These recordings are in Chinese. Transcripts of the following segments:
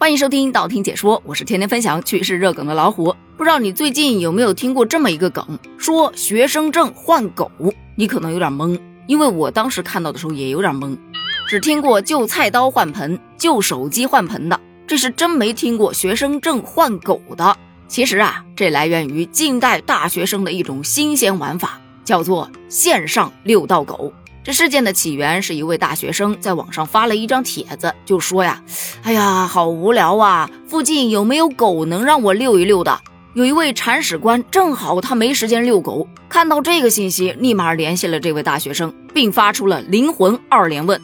欢迎收听道听解说，我是天天分享趣事热梗的老虎。不知道你最近有没有听过这么一个梗，说学生证换狗，你可能有点懵，因为我当时看到的时候也有点懵，只听过旧菜刀换盆、旧手机换盆的，这是真没听过学生证换狗的。其实啊，这来源于近代大学生的一种新鲜玩法，叫做线上遛到狗。这事件的起源是一位大学生在网上发了一张帖子，就说呀：“哎呀，好无聊啊！附近有没有狗能让我遛一遛的？”有一位铲屎官正好他没时间遛狗，看到这个信息，立马联系了这位大学生，并发出了灵魂二连问：“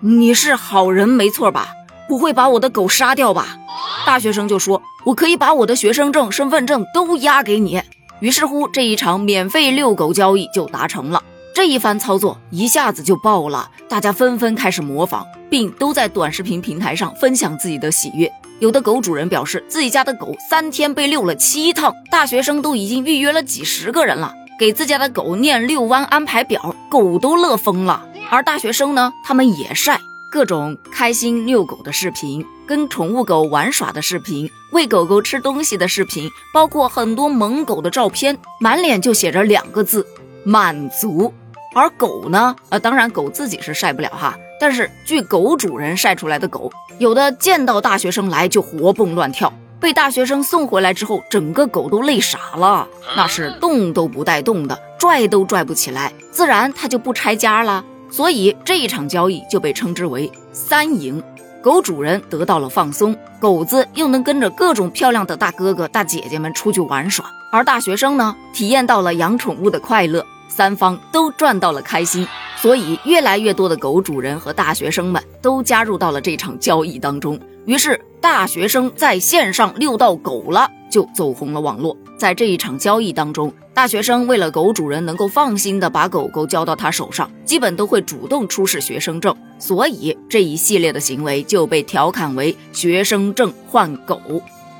你是好人没错吧？不会把我的狗杀掉吧？”大学生就说：“我可以把我的学生证、身份证都押给你。”于是乎，这一场免费遛狗交易就达成了。这一番操作一下子就爆了，大家纷纷开始模仿，并都在短视频平台上分享自己的喜悦。有的狗主人表示，自己家的狗三天被遛了七趟，大学生都已经预约了几十个人了，给自家的狗念遛弯安排表，狗都乐疯了。而大学生呢，他们也晒各种开心遛狗的视频，跟宠物狗玩耍的视频，喂狗狗吃东西的视频，包括很多萌狗的照片，满脸就写着两个字：满足。而狗呢？呃，当然狗自己是晒不了哈。但是据狗主人晒出来的狗，有的见到大学生来就活蹦乱跳，被大学生送回来之后，整个狗都累傻了，那是动都不带动的，拽都拽不起来，自然它就不拆家了。所以这一场交易就被称之为三赢：狗主人得到了放松，狗子又能跟着各种漂亮的大哥哥大姐姐们出去玩耍，而大学生呢，体验到了养宠物的快乐。三方都赚到了开心，所以越来越多的狗主人和大学生们都加入到了这场交易当中。于是，大学生在线上遛到狗了，就走红了网络。在这一场交易当中，大学生为了狗主人能够放心的把狗狗交到他手上，基本都会主动出示学生证，所以这一系列的行为就被调侃为“学生证换狗”。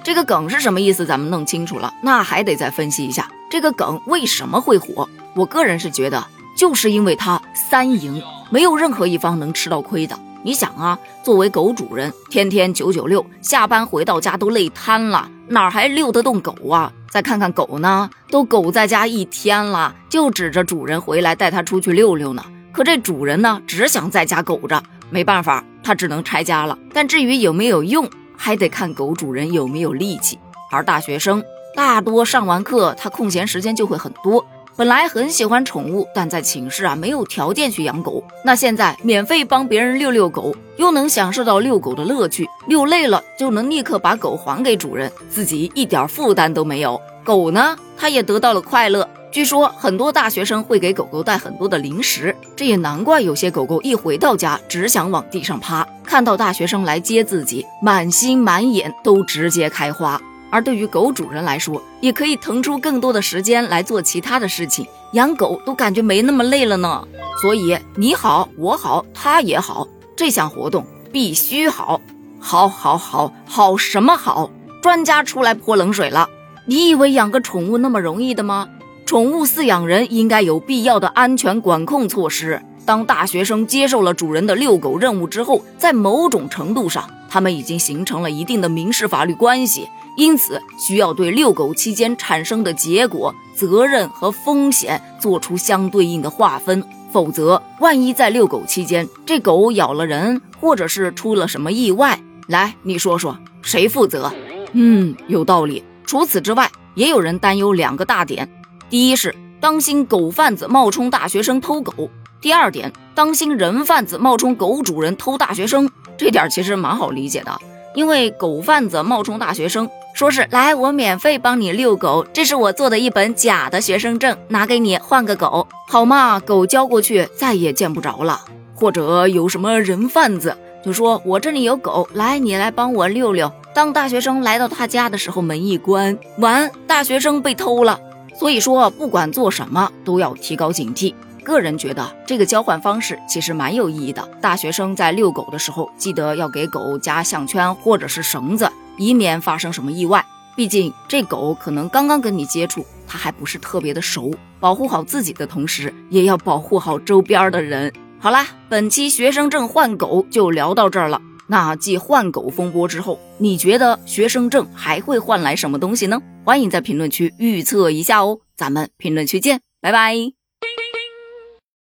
这个梗是什么意思？咱们弄清楚了，那还得再分析一下这个梗为什么会火。我个人是觉得，就是因为它三赢，没有任何一方能吃到亏的。你想啊，作为狗主人，天天九九六，下班回到家都累瘫了，哪还遛得动狗啊？再看看狗呢，都狗在家一天了，就指着主人回来带它出去溜溜呢。可这主人呢，只想在家苟着，没办法，他只能拆家了。但至于有没有用？还得看狗主人有没有力气，而大学生大多上完课，他空闲时间就会很多。本来很喜欢宠物，但在寝室啊没有条件去养狗。那现在免费帮别人遛遛狗，又能享受到遛狗的乐趣，遛累了就能立刻把狗还给主人，自己一点负担都没有。狗呢，它也得到了快乐。据说很多大学生会给狗狗带很多的零食，这也难怪有些狗狗一回到家只想往地上趴，看到大学生来接自己，满心满眼都直接开花。而对于狗主人来说，也可以腾出更多的时间来做其他的事情，养狗都感觉没那么累了呢。所以你好，我好，他也好，这项活动必须好，好，好，好，好什么好？专家出来泼冷水了。你以为养个宠物那么容易的吗？宠物饲养人应该有必要的安全管控措施。当大学生接受了主人的遛狗任务之后，在某种程度上，他们已经形成了一定的民事法律关系，因此需要对遛狗期间产生的结果、责任和风险做出相对应的划分。否则，万一在遛狗期间这狗咬了人，或者是出了什么意外，来，你说说谁负责？嗯，有道理。除此之外，也有人担忧两个大点。第一是当心狗贩子冒充大学生偷狗，第二点当心人贩子冒充狗主人偷大学生。这点其实蛮好理解的，因为狗贩子冒充大学生，说是来我免费帮你遛狗，这是我做的一本假的学生证，拿给你换个狗好吗？狗交过去再也见不着了。或者有什么人贩子就说我这里有狗，来你来帮我遛遛。当大学生来到他家的时候，门一关完，大学生被偷了。所以说，不管做什么都要提高警惕。个人觉得这个交换方式其实蛮有意义的。大学生在遛狗的时候，记得要给狗加项圈或者是绳子，以免发生什么意外。毕竟这狗可能刚刚跟你接触，它还不是特别的熟。保护好自己的同时，也要保护好周边的人。好啦，本期学生证换狗就聊到这儿了。那继换狗风波之后，你觉得学生证还会换来什么东西呢？欢迎在评论区预测一下哦，咱们评论区见，拜拜。